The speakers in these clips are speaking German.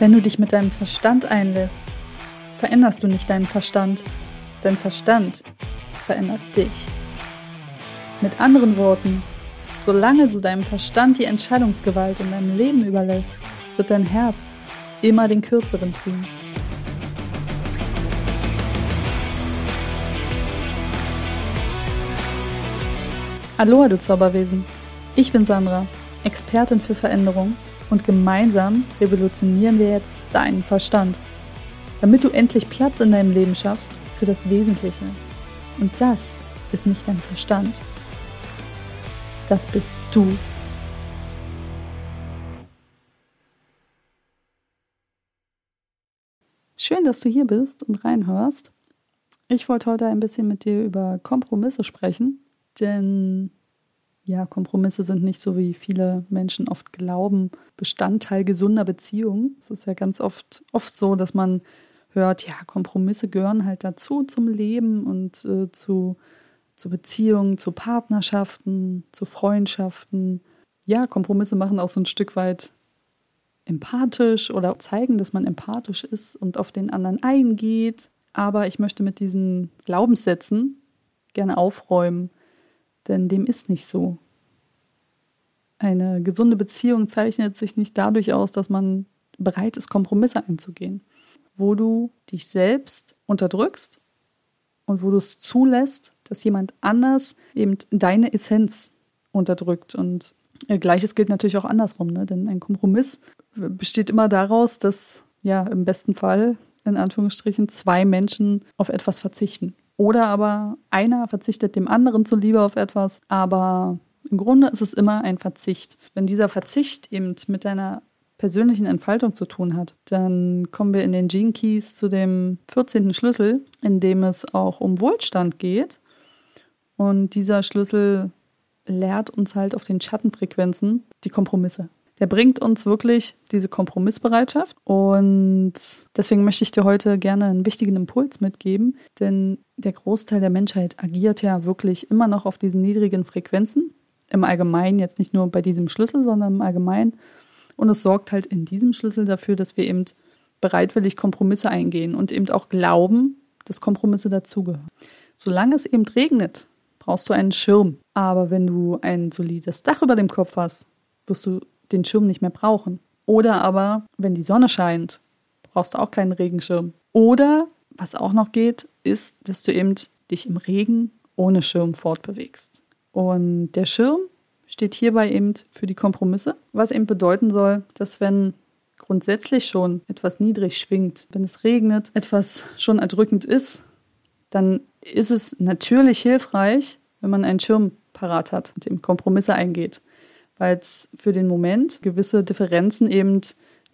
Wenn du dich mit deinem Verstand einlässt, veränderst du nicht deinen Verstand. Dein Verstand verändert dich. Mit anderen Worten, solange du deinem Verstand die Entscheidungsgewalt in deinem Leben überlässt, wird dein Herz immer den kürzeren ziehen. Aloha, du Zauberwesen. Ich bin Sandra, Expertin für Veränderung und gemeinsam revolutionieren wir jetzt deinen Verstand, damit du endlich Platz in deinem Leben schaffst für das Wesentliche. Und das ist nicht dein Verstand. Das bist du. Schön, dass du hier bist und reinhörst. Ich wollte heute ein bisschen mit dir über Kompromisse sprechen, denn ja, Kompromisse sind nicht so, wie viele Menschen oft glauben, Bestandteil gesunder Beziehungen. Es ist ja ganz oft, oft so, dass man hört, ja, Kompromisse gehören halt dazu zum Leben und äh, zu, zu Beziehungen, zu Partnerschaften, zu Freundschaften. Ja, Kompromisse machen auch so ein Stück weit empathisch oder zeigen, dass man empathisch ist und auf den anderen eingeht. Aber ich möchte mit diesen Glaubenssätzen gerne aufräumen denn dem ist nicht so. Eine gesunde Beziehung zeichnet sich nicht dadurch aus, dass man bereit ist, Kompromisse einzugehen, wo du dich selbst unterdrückst und wo du es zulässt, dass jemand anders eben deine Essenz unterdrückt. Und äh, gleiches gilt natürlich auch andersrum, ne? denn ein Kompromiss besteht immer daraus, dass ja im besten Fall in Anführungsstrichen zwei Menschen auf etwas verzichten. Oder aber einer verzichtet dem anderen zuliebe auf etwas, aber im Grunde ist es immer ein Verzicht. Wenn dieser Verzicht eben mit deiner persönlichen Entfaltung zu tun hat, dann kommen wir in den Gene Keys zu dem 14. Schlüssel, in dem es auch um Wohlstand geht. Und dieser Schlüssel lehrt uns halt auf den Schattenfrequenzen die Kompromisse der bringt uns wirklich diese Kompromissbereitschaft. Und deswegen möchte ich dir heute gerne einen wichtigen Impuls mitgeben, denn der Großteil der Menschheit agiert ja wirklich immer noch auf diesen niedrigen Frequenzen. Im Allgemeinen, jetzt nicht nur bei diesem Schlüssel, sondern im Allgemeinen. Und es sorgt halt in diesem Schlüssel dafür, dass wir eben bereitwillig Kompromisse eingehen und eben auch glauben, dass Kompromisse dazugehören. Solange es eben regnet, brauchst du einen Schirm. Aber wenn du ein solides Dach über dem Kopf hast, wirst du den Schirm nicht mehr brauchen. Oder aber, wenn die Sonne scheint, brauchst du auch keinen Regenschirm. Oder, was auch noch geht, ist, dass du eben dich im Regen ohne Schirm fortbewegst. Und der Schirm steht hierbei eben für die Kompromisse, was eben bedeuten soll, dass wenn grundsätzlich schon etwas niedrig schwingt, wenn es regnet, etwas schon erdrückend ist, dann ist es natürlich hilfreich, wenn man einen Schirm parat hat und eben Kompromisse eingeht weil es für den Moment gewisse Differenzen eben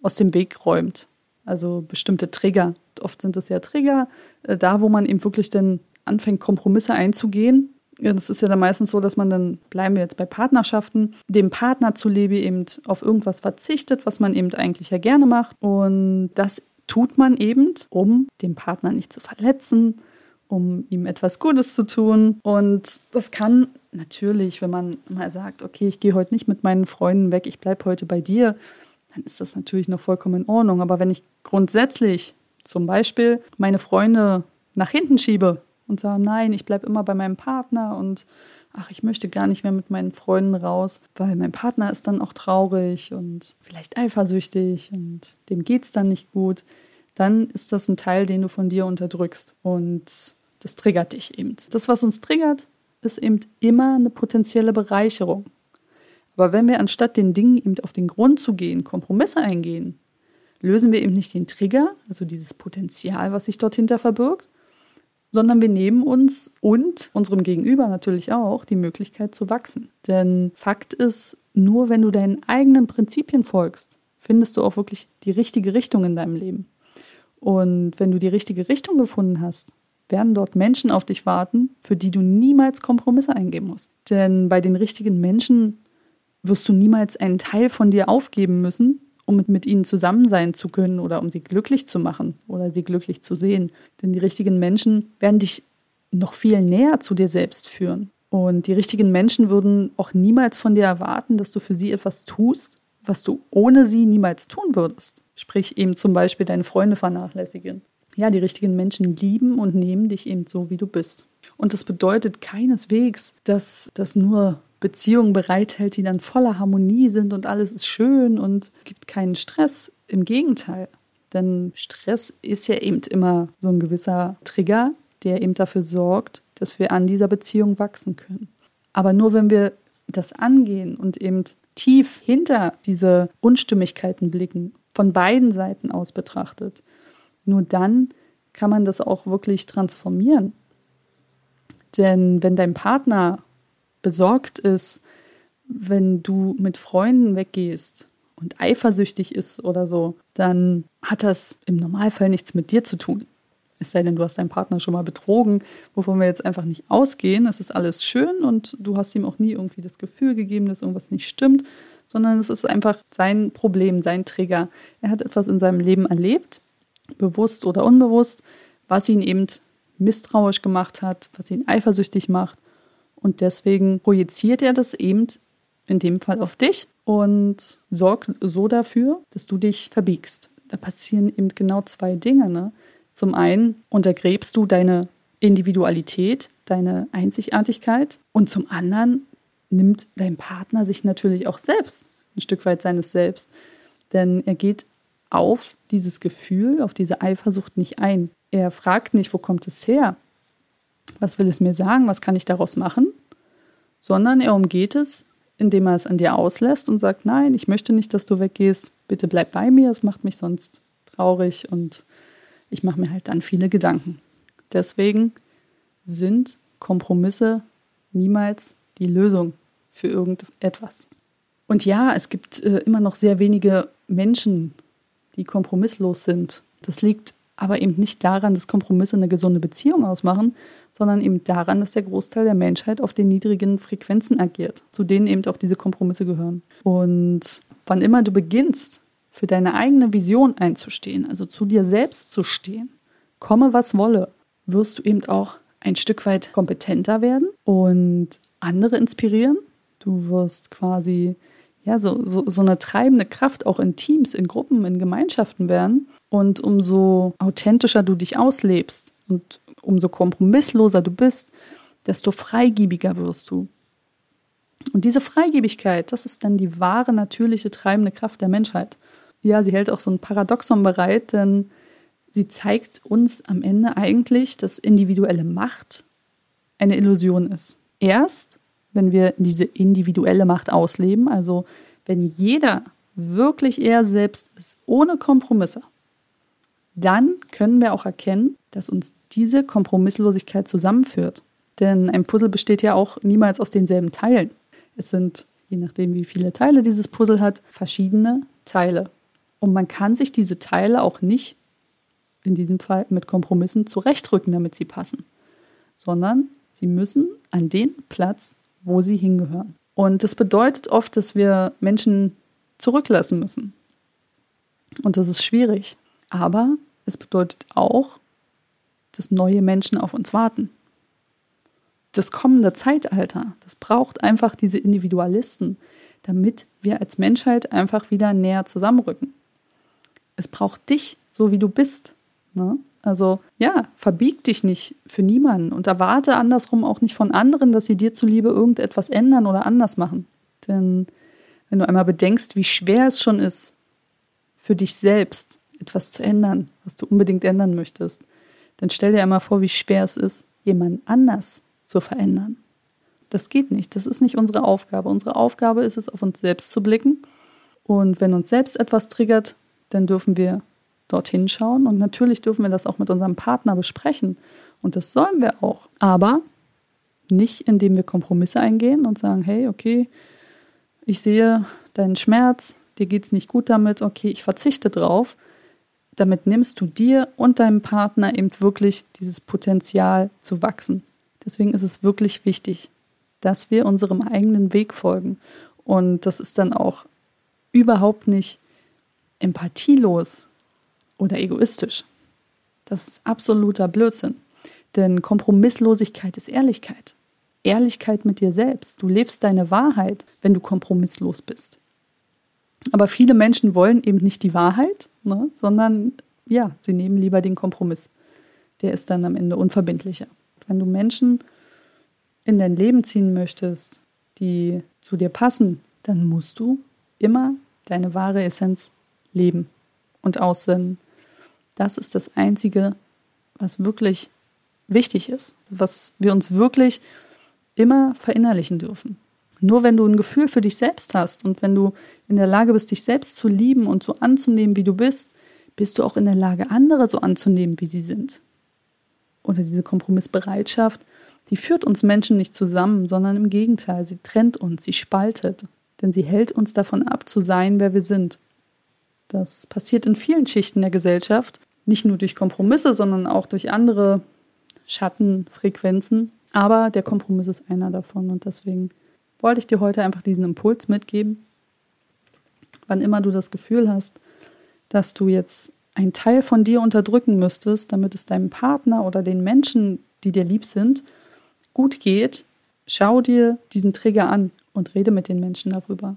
aus dem Weg räumt. Also bestimmte Trigger. Oft sind es ja Trigger, äh, da wo man eben wirklich dann anfängt, Kompromisse einzugehen. Das ist ja dann meistens so, dass man dann, bleiben wir jetzt bei Partnerschaften, dem Partner zuliebe eben auf irgendwas verzichtet, was man eben eigentlich ja gerne macht. Und das tut man eben, um den Partner nicht zu verletzen, um ihm etwas Gutes zu tun. Und das kann natürlich, wenn man mal sagt, okay, ich gehe heute nicht mit meinen Freunden weg, ich bleibe heute bei dir, dann ist das natürlich noch vollkommen in Ordnung. Aber wenn ich grundsätzlich zum Beispiel meine Freunde nach hinten schiebe und sage, nein, ich bleibe immer bei meinem Partner und ach, ich möchte gar nicht mehr mit meinen Freunden raus, weil mein Partner ist dann auch traurig und vielleicht eifersüchtig und dem geht es dann nicht gut, dann ist das ein Teil, den du von dir unterdrückst. Und das triggert dich eben. Das, was uns triggert, ist eben immer eine potenzielle Bereicherung. Aber wenn wir anstatt den Dingen eben auf den Grund zu gehen, Kompromisse eingehen, lösen wir eben nicht den Trigger, also dieses Potenzial, was sich dort hinter verbirgt, sondern wir nehmen uns und unserem Gegenüber natürlich auch die Möglichkeit zu wachsen. Denn Fakt ist, nur wenn du deinen eigenen Prinzipien folgst, findest du auch wirklich die richtige Richtung in deinem Leben. Und wenn du die richtige Richtung gefunden hast, werden dort Menschen auf dich warten, für die du niemals Kompromisse eingeben musst. Denn bei den richtigen Menschen wirst du niemals einen Teil von dir aufgeben müssen, um mit ihnen zusammen sein zu können oder um sie glücklich zu machen oder sie glücklich zu sehen. Denn die richtigen Menschen werden dich noch viel näher zu dir selbst führen. Und die richtigen Menschen würden auch niemals von dir erwarten, dass du für sie etwas tust, was du ohne sie niemals tun würdest. Sprich eben zum Beispiel deine Freunde vernachlässigen. Ja, die richtigen Menschen lieben und nehmen dich eben so, wie du bist. Und das bedeutet keineswegs, dass das nur Beziehungen bereithält, die dann voller Harmonie sind und alles ist schön und gibt keinen Stress. Im Gegenteil. Denn Stress ist ja eben immer so ein gewisser Trigger, der eben dafür sorgt, dass wir an dieser Beziehung wachsen können. Aber nur wenn wir das angehen und eben tief hinter diese Unstimmigkeiten blicken, von beiden Seiten aus betrachtet, nur dann kann man das auch wirklich transformieren. Denn wenn dein Partner besorgt ist, wenn du mit Freunden weggehst und eifersüchtig ist oder so, dann hat das im Normalfall nichts mit dir zu tun. Es sei denn, du hast deinen Partner schon mal betrogen, wovon wir jetzt einfach nicht ausgehen. Es ist alles schön und du hast ihm auch nie irgendwie das Gefühl gegeben, dass irgendwas nicht stimmt, sondern es ist einfach sein Problem, sein Trigger. Er hat etwas in seinem Leben erlebt, bewusst oder unbewusst, was ihn eben misstrauisch gemacht hat, was ihn eifersüchtig macht. Und deswegen projiziert er das eben in dem Fall auf dich und sorgt so dafür, dass du dich verbiegst. Da passieren eben genau zwei Dinge. Ne? Zum einen untergräbst du deine Individualität, deine Einzigartigkeit und zum anderen nimmt dein Partner sich natürlich auch selbst ein Stück weit seines Selbst. Denn er geht auf dieses Gefühl, auf diese Eifersucht nicht ein. Er fragt nicht, wo kommt es her? Was will es mir sagen? Was kann ich daraus machen? Sondern er umgeht es, indem er es an dir auslässt und sagt, nein, ich möchte nicht, dass du weggehst. Bitte bleib bei mir, es macht mich sonst traurig und ich mache mir halt dann viele Gedanken. Deswegen sind Kompromisse niemals die Lösung für irgendetwas. Und ja, es gibt äh, immer noch sehr wenige Menschen, die kompromisslos sind. Das liegt aber eben nicht daran, dass Kompromisse eine gesunde Beziehung ausmachen, sondern eben daran, dass der Großteil der Menschheit auf den niedrigen Frequenzen agiert, zu denen eben auch diese Kompromisse gehören. Und wann immer du beginnst, für deine eigene Vision einzustehen, also zu dir selbst zu stehen, komme was wolle, wirst du eben auch ein Stück weit kompetenter werden und andere inspirieren. Du wirst quasi ja, so, so, so eine treibende Kraft auch in Teams, in Gruppen, in Gemeinschaften werden. Und umso authentischer du dich auslebst und umso kompromissloser du bist, desto freigiebiger wirst du. Und diese Freigebigkeit, das ist dann die wahre, natürliche, treibende Kraft der Menschheit. Ja, sie hält auch so ein Paradoxon bereit, denn sie zeigt uns am Ende eigentlich, dass individuelle Macht eine Illusion ist. Erst wenn wir diese individuelle Macht ausleben, also wenn jeder wirklich er selbst ist, ohne Kompromisse, dann können wir auch erkennen, dass uns diese Kompromisslosigkeit zusammenführt. Denn ein Puzzle besteht ja auch niemals aus denselben Teilen. Es sind, je nachdem wie viele Teile dieses Puzzle hat, verschiedene Teile. Und man kann sich diese Teile auch nicht, in diesem Fall mit Kompromissen, zurechtrücken, damit sie passen, sondern sie müssen an den Platz, wo sie hingehören. Und das bedeutet oft, dass wir Menschen zurücklassen müssen. Und das ist schwierig. Aber es bedeutet auch, dass neue Menschen auf uns warten. Das kommende Zeitalter, das braucht einfach diese Individualisten, damit wir als Menschheit einfach wieder näher zusammenrücken. Es braucht dich, so wie du bist. Ne? Also ja, verbieg dich nicht für niemanden und erwarte andersrum auch nicht von anderen, dass sie dir zuliebe irgendetwas ändern oder anders machen. Denn wenn du einmal bedenkst, wie schwer es schon ist, für dich selbst etwas zu ändern, was du unbedingt ändern möchtest, dann stell dir einmal vor, wie schwer es ist, jemanden anders zu verändern. Das geht nicht. Das ist nicht unsere Aufgabe. Unsere Aufgabe ist es, auf uns selbst zu blicken. Und wenn uns selbst etwas triggert, dann dürfen wir dorthin schauen. Und natürlich dürfen wir das auch mit unserem Partner besprechen. Und das sollen wir auch. Aber nicht, indem wir Kompromisse eingehen und sagen, hey, okay, ich sehe deinen Schmerz, dir geht es nicht gut damit, okay, ich verzichte drauf. Damit nimmst du dir und deinem Partner eben wirklich dieses Potenzial zu wachsen. Deswegen ist es wirklich wichtig, dass wir unserem eigenen Weg folgen. Und das ist dann auch überhaupt nicht empathielos, oder egoistisch. Das ist absoluter Blödsinn. Denn Kompromisslosigkeit ist Ehrlichkeit. Ehrlichkeit mit dir selbst. Du lebst deine Wahrheit, wenn du kompromisslos bist. Aber viele Menschen wollen eben nicht die Wahrheit, ne, sondern ja, sie nehmen lieber den Kompromiss. Der ist dann am Ende unverbindlicher. Wenn du Menschen in dein Leben ziehen möchtest, die zu dir passen, dann musst du immer deine wahre Essenz leben und aussenden. Das ist das Einzige, was wirklich wichtig ist, was wir uns wirklich immer verinnerlichen dürfen. Nur wenn du ein Gefühl für dich selbst hast und wenn du in der Lage bist, dich selbst zu lieben und so anzunehmen, wie du bist, bist du auch in der Lage, andere so anzunehmen, wie sie sind. Oder diese Kompromissbereitschaft, die führt uns Menschen nicht zusammen, sondern im Gegenteil, sie trennt uns, sie spaltet, denn sie hält uns davon ab, zu sein, wer wir sind. Das passiert in vielen Schichten der Gesellschaft, nicht nur durch Kompromisse, sondern auch durch andere Schattenfrequenzen. Aber der Kompromiss ist einer davon und deswegen wollte ich dir heute einfach diesen Impuls mitgeben. Wann immer du das Gefühl hast, dass du jetzt einen Teil von dir unterdrücken müsstest, damit es deinem Partner oder den Menschen, die dir lieb sind, gut geht, schau dir diesen Trigger an und rede mit den Menschen darüber.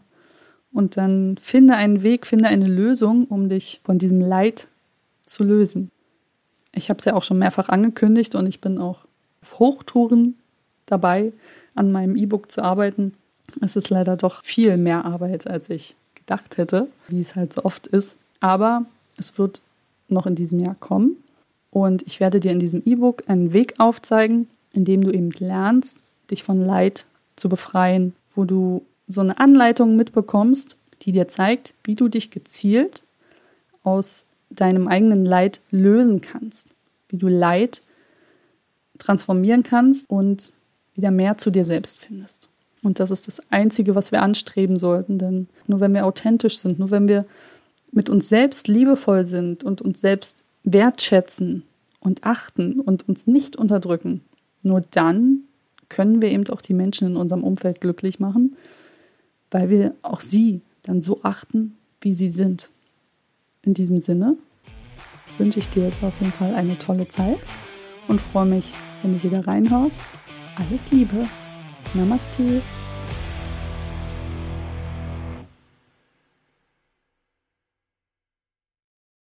Und dann finde einen Weg, finde eine Lösung, um dich von diesem Leid zu lösen. Ich habe es ja auch schon mehrfach angekündigt und ich bin auch auf Hochtouren dabei, an meinem E-Book zu arbeiten. Es ist leider doch viel mehr Arbeit, als ich gedacht hätte, wie es halt so oft ist. Aber es wird noch in diesem Jahr kommen. Und ich werde dir in diesem E-Book einen Weg aufzeigen, in dem du eben lernst, dich von Leid zu befreien, wo du so eine Anleitung mitbekommst, die dir zeigt, wie du dich gezielt aus deinem eigenen Leid lösen kannst, wie du Leid transformieren kannst und wieder mehr zu dir selbst findest. Und das ist das Einzige, was wir anstreben sollten, denn nur wenn wir authentisch sind, nur wenn wir mit uns selbst liebevoll sind und uns selbst wertschätzen und achten und uns nicht unterdrücken, nur dann können wir eben auch die Menschen in unserem Umfeld glücklich machen, weil wir auch sie dann so achten, wie sie sind. In diesem Sinne wünsche ich dir jetzt auf jeden Fall eine tolle Zeit und freue mich, wenn du wieder reinhaust. Alles Liebe. Namaste.